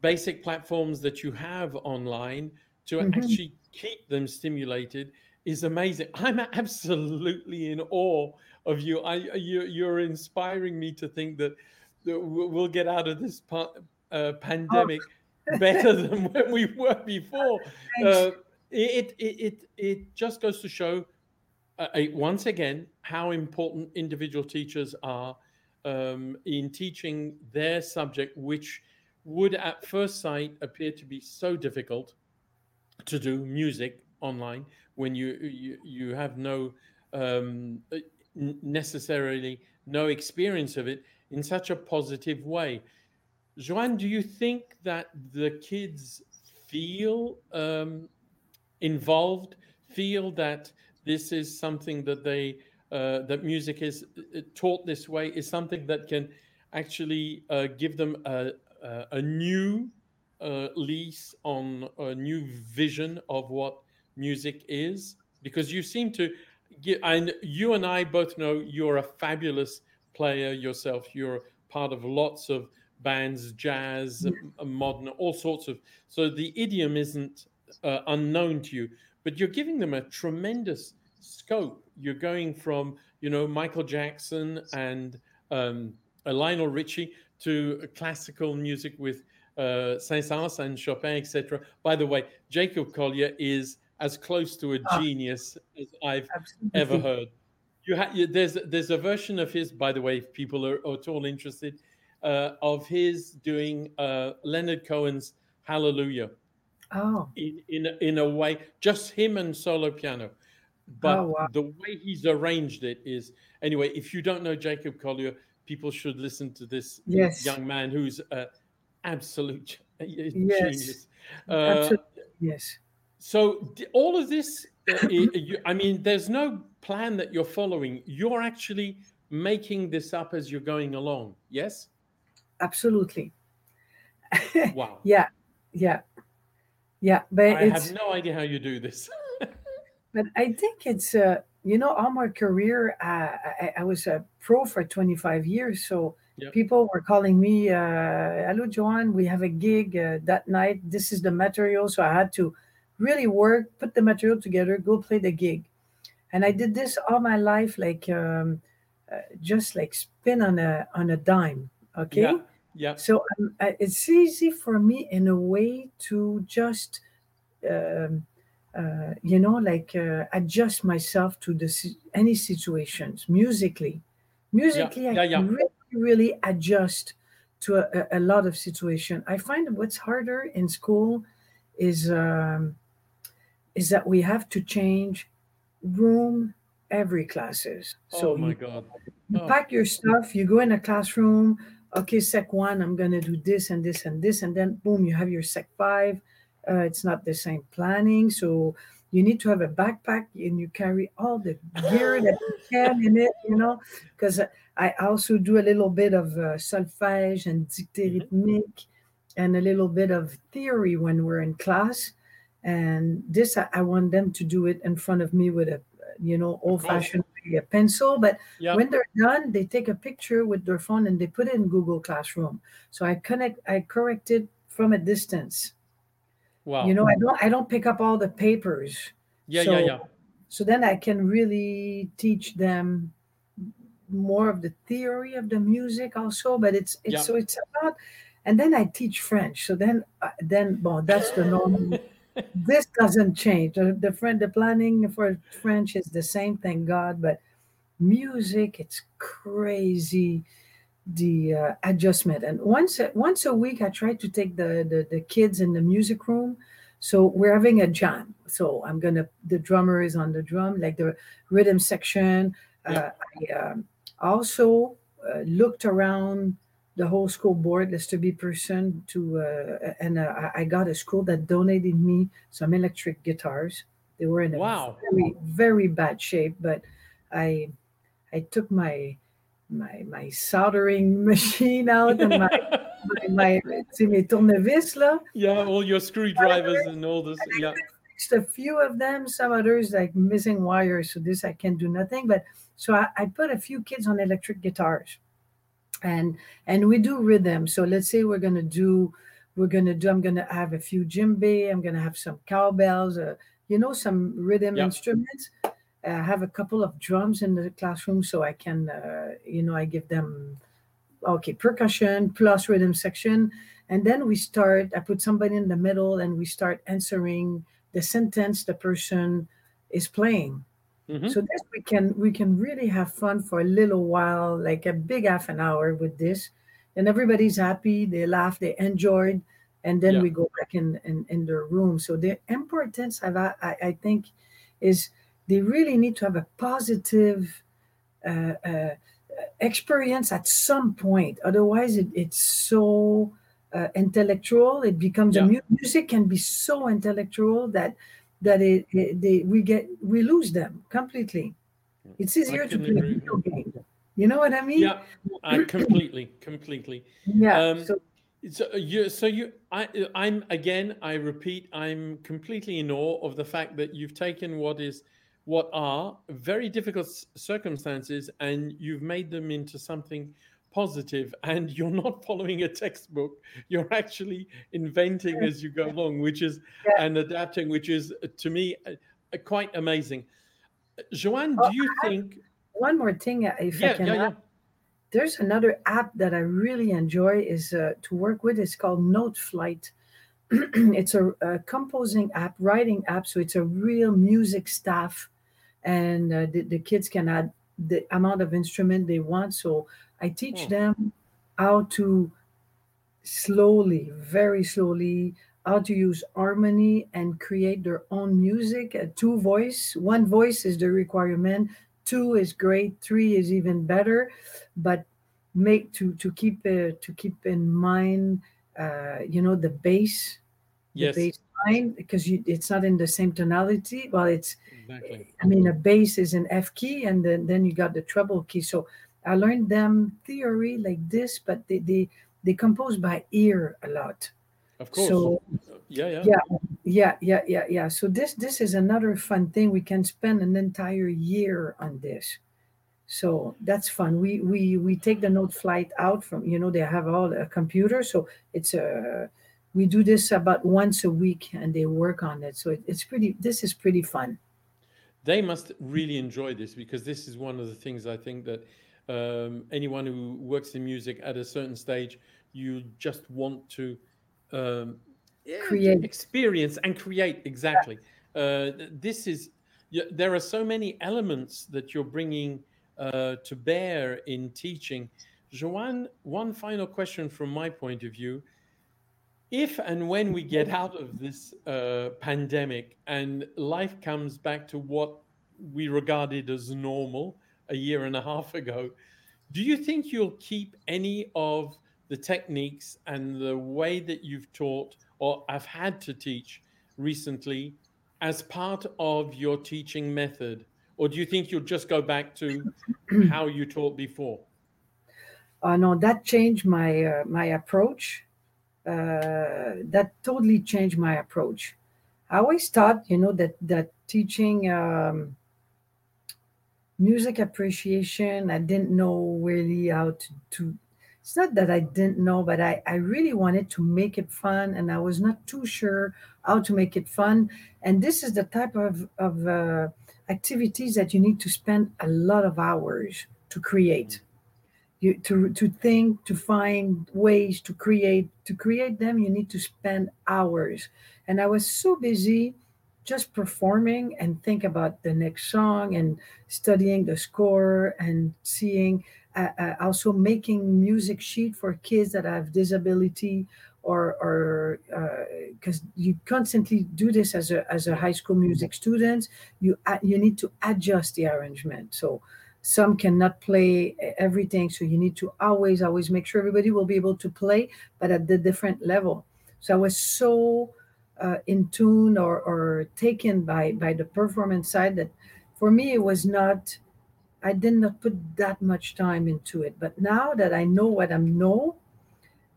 basic platforms that you have online to mm-hmm. actually keep them stimulated is amazing. I'm absolutely in awe of you. I you, you're inspiring me to think that, that we'll get out of this uh, pandemic oh. better than when we were before. Uh, it, it it it just goes to show uh, once again how important individual teachers are um, in teaching their subject, which would at first sight appear to be so difficult to do music online when you you, you have no um, necessarily no experience of it in such a positive way. Joanne, do you think that the kids feel um, involved, feel that this is something that they uh, that music is uh, taught this way is something that can actually uh, give them a, a, new uh, lease on a new vision of what music is because you seem to get and you and i both know you're a fabulous player yourself you're part of lots of bands jazz modern all sorts of so the idiom isn't uh, unknown to you but you're giving them a tremendous scope. You're going from you know Michael Jackson and um, Lionel Richie to classical music with uh, Saint-Saëns and Chopin, etc. By the way, Jacob Collier is as close to a ah. genius as I've Absolutely. ever heard. You ha- there's there's a version of his, by the way, if people are, are at all interested, uh, of his doing uh, Leonard Cohen's Hallelujah. Oh, in in in a way, just him and solo piano. But oh, wow. the way he's arranged it is anyway. If you don't know Jacob Collier, people should listen to this yes. young man who's an absolute yes. genius. Uh, yes. So all of this, uh, I mean, there's no plan that you're following. You're actually making this up as you're going along. Yes. Absolutely. wow. yeah. Yeah. Yeah. But I have no idea how you do this. But I think it's uh, you know all my career uh, I, I, was a pro for 25 years, so yep. people were calling me, uh, "Hello, Joanne, we have a gig uh, that night. This is the material." So I had to really work, put the material together, go play the gig, and I did this all my life, like um, uh, just like spin on a on a dime. Okay. Yeah. yeah. So um, it's easy for me in a way to just. Um, uh, you know, like uh, adjust myself to the any situations musically. Musically, yeah, I can yeah. really, really adjust to a, a, lot of situation. I find what's harder in school is um, is that we have to change room every classes. So oh my god! You oh. pack your stuff. You go in a classroom. Okay, sec one, I'm gonna do this and this and this, and then boom, you have your sec five uh, it's not the same planning. So you need to have a backpack and you carry all the gear that you can in it, you know, because I also do a little bit of uh, solfège and dictée rythmique and a little bit of theory when we're in class. And this, I, I want them to do it in front of me with a, you know, old fashioned a pencil. But yeah. when they're done, they take a picture with their phone and they put it in Google Classroom. So I connect, I correct it from a distance. Wow. You know, I don't I don't pick up all the papers. Yeah, so, yeah, yeah. So then I can really teach them more of the theory of the music also, but it's it's yeah. so it's about and then I teach French. So then uh, then well that's the normal this doesn't change. The, the friend the planning for French is the same, thank God, but music it's crazy the uh, adjustment. And once once a week, I try to take the, the the kids in the music room. So we're having a jam. So I'm gonna the drummer is on the drum, like the rhythm section. Yeah. Uh, I um, also uh, looked around the whole school board, let's to be person to, uh, and uh, I got a school that donated me some electric guitars. They were in a Wow. very, very bad shape, but I, I took my, my, my soldering machine out and my, my, my, see, mes tournevis là. yeah, all your screwdrivers and all this. Yeah. Just a few of them, some others like missing wires. So this I can do nothing. But so I, I put a few kids on electric guitars, and and we do rhythm. So let's say we're gonna do, we're gonna do. I'm gonna have a few djembe. I'm gonna have some cowbells. Uh, you know, some rhythm instruments. I have a couple of drums in the classroom, so I can, uh, you know, I give them okay percussion plus rhythm section and then we start i put somebody in the middle and we start answering the sentence the person is playing Mhm. so this we can we can really have fun for a little while like a big half an hour with this and everybody's happy they laugh they enjoyed and then Yeah. we go back in, in in their room so the importance of I, I I think is they really need to have a positive uh, uh, experience at some point. Otherwise, it, it's so uh, intellectual. It becomes Yeah. a mu- music can be so intellectual that that it, it they we get we lose them completely. It's easier to play agree video game. You know what I mean? Yeah, I completely, completely. Yeah. Um, so So you, so you, I, I'm again. I repeat, I'm completely in awe of the fact that you've taken what is, what are very difficult circumstances, and you've made them into something positive. And you're not following a textbook. You're actually inventing as you go along, which is Yeah. and adapting, which is uh, to me uh, uh, quite amazing. Joanne, Oh, do you think? one more thing, uh, if I can yeah, add. yeah. there's another app that I really enjoy is uh, to work with. It's called Noteflight. it's a, a composing app, writing app. So it's a real music staff, and uh, the, the kids can add the amount of instrument they want. So I teach Oh. them how to slowly, very slowly, how to use harmony and create their own music. A two voice, one voice is the requirement. Two is great. Three is even better, but make to to keep uh, to keep in mind, uh, you know, the bass, the Yes, bass line, because you, it's not in the same tonality. Well, it's exactly. I mean, a bass is an F key, and then, then you got the treble key. So I learned them theory like this, but they they, they compose by ear a lot. Of course. So yeah, yeah. yeah, yeah, yeah, yeah, yeah. So this this is another fun thing. We can spend an entire year on this. So that's fun. We we we take the Noteflight out from you know they have all a computer, so it's a we do this about once a week and they work on it. So it, it's pretty. This is pretty fun. they must really enjoy this because this is one of the things I think that um, anyone who works in music at a certain stage, you just want to um, Create. experience and create exactly. Uh, this is there are so many elements that you're bringing uh, to bear in teaching. Joanne, one final question from my point of view if and when we get out of this uh, pandemic and life comes back to what we regarded as normal a year and a half ago, do you think you'll keep any of the techniques and the way that you've taught or have had to teach recently as part of your teaching method? Or do you think you'll just go back to how you taught before? uh, no, that changed my uh, my approach. Uh, that totally changed my approach. I always thought, you know, that that teaching um, music appreciation, I didn't know really how to, to. It's not that I didn't know, but I I really wanted to make it fun, and I was not too sure how to make it fun. And this is the type of of uh, activities that you need to spend a lot of hours to create you to to think to find ways to create to create them you need to spend hours and i was so busy just performing and think about the next song and studying the score and seeing uh, uh, also making music sheet for kids that have disability or or because you constantly do this as a as a high school music student you you need to adjust the arrangement. So some cannot play everything so you need to always always make sure everybody will be able to play but at the different level. So i was so uh, in tune or, or taken by by the performance side that for me it was not i did not put that much time into it but now that i know what i know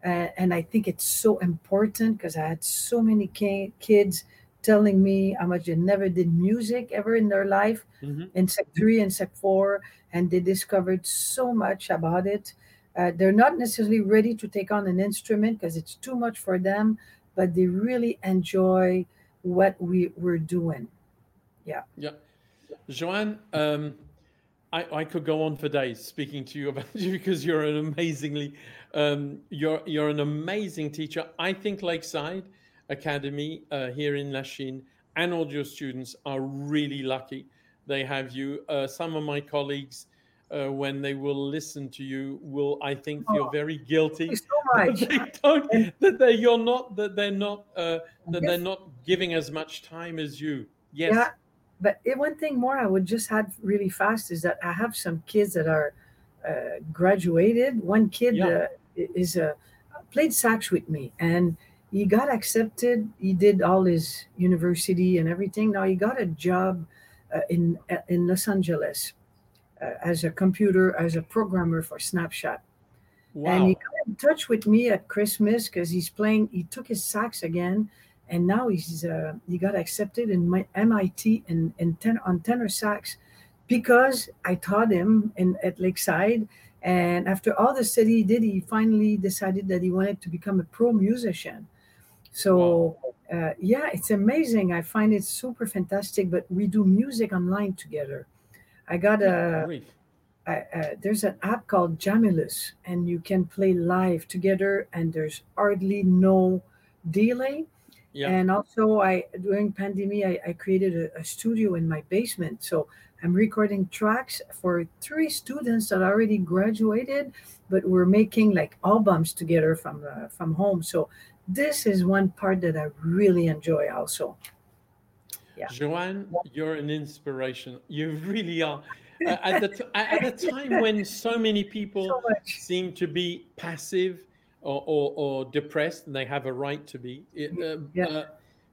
uh, and i think it's so important because i had so many ki- kids telling me how much they never did music ever in their life Mhm. in sec three and sec four, and they discovered so much about it. Uh, they're not necessarily ready to take on an instrument because it's too much for them, but they really enjoy what we were doing. Yeah. Yeah. Joanne, um, I, I could go on for days speaking to you about you because you're an amazingly, um, you're, you're an amazing teacher. I think Lakeside Academy uh, here in Lachine and all your students are really lucky they have you. Uh, some of my colleagues, uh, when they will listen to you, will I think feel Oh, very guilty so that much. they that they you're not that they're not uh, that they're not giving as much time as you. Yes. Yeah, but one thing more I would just add really fast is that I have some kids that are uh, graduated. One kid Yeah. uh, is uh, played sax with me, and he got accepted. He did all his university and everything. Now he got a job uh, in uh, in Los Angeles as a computer as a programmer for Snapchat. And he got in touch with me at Christmas because he's playing. He took his sax again, and now he's uh, he got accepted in my MIT in, in ten, on tenor sax because I taught him in at Lakeside. And after all the study he did, he finally decided that he wanted to become a pro musician. So uh, yeah, it's amazing. I find it super fantastic. But we do music online together. I got a Grief. uh, uh, there's an app called Jamulus, and you can play live together, and there's hardly no delay. Yeah. And also, I during pandemic, I, I created a, a studio in my basement, so I'm recording tracks for three students that already graduated, but we're making like albums together from uh, from home. So this is one part that I really enjoy. Also, Yeah. Joanne, you're an inspiration. You really are. Uh, at the t- at a time when so many people so seem to be passive or, or, or depressed, and they have a right to be. It, uh, Yeah. uh,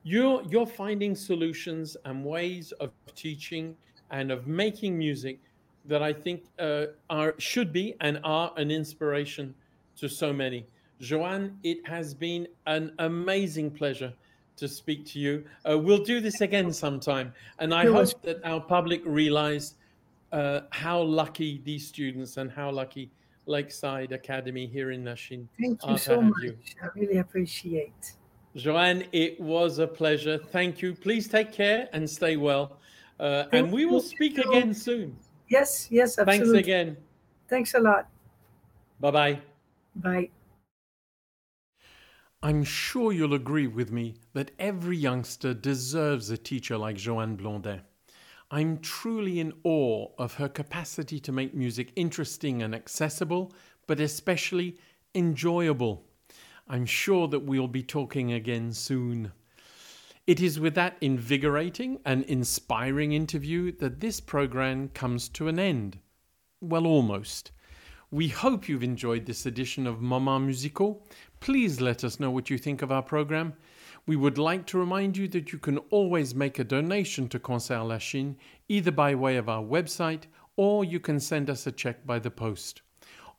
you're you're finding solutions and ways of teaching and of making music that I think uh, are should be and are an inspiration to so many. Joanne, it has been an amazing pleasure to speak to you. Uh, we'll do this again sometime, and I hope that our public realize uh, how lucky these students and how lucky Lakeside Academy here in Lachine Thank you so much. you. I really appreciate. Joanne, it was a pleasure. Thank you. Please take care and stay well. Uh, and we will speak again soon. Yes, yes, absolutely. Thanks again. Thanks a lot. Bye bye bye. I'm sure you'll agree with me that every youngster deserves a teacher like Joanne Blondet. I'm truly in awe of her capacity to make music interesting and accessible, but especially enjoyable. I'm sure that we'll be talking again soon. It is with that invigorating and inspiring interview that this program comes to an end. Well, almost. We hope you've enjoyed this edition of Moments Musical. Please let us know what you think of our program. We would like to remind you that you can always make a donation to Concert Lachine, either by way of our website or you can send us a check by the post.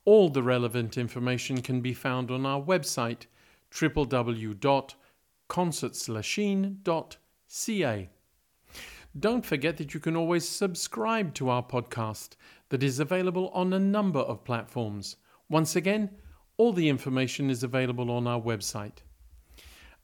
All the relevant information can be found on our website www.concertslachine.ca. Don't forget that you can always subscribe to our podcast that is available on a number of platforms. Once again, all the information is available on our website.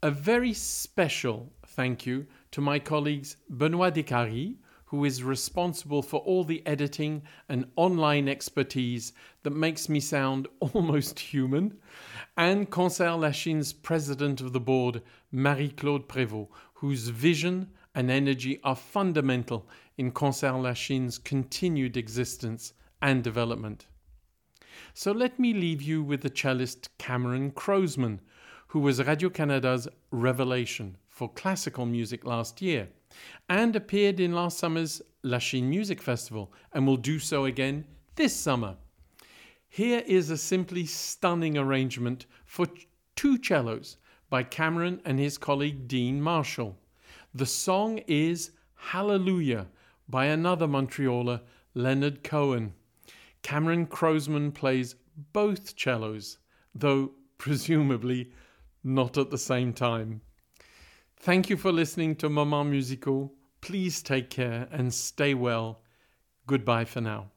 A very special thank you to my colleagues Benoit Descaries, who is responsible for all the editing and online expertise that makes me sound almost human, and Concert Lachine's president of the board, Marie Claude Prévost, whose vision and energy are fundamental in Concert Lachine's continued existence and development. So let me leave you with the cellist Cameron Crozman, who was Radio Canada's revelation for classical music last year and appeared in last summer's Lachine Music Festival and will do so again this summer. Here is a simply stunning arrangement for two cellos by Cameron and his colleague Dean Marshall. The song is Hallelujah by another Montrealer, Leonard Cohen. Cameron Crozman plays both cellos, though presumably not at the same time. Thank you for listening to Moments Musical. Please take care and stay well. Goodbye for now.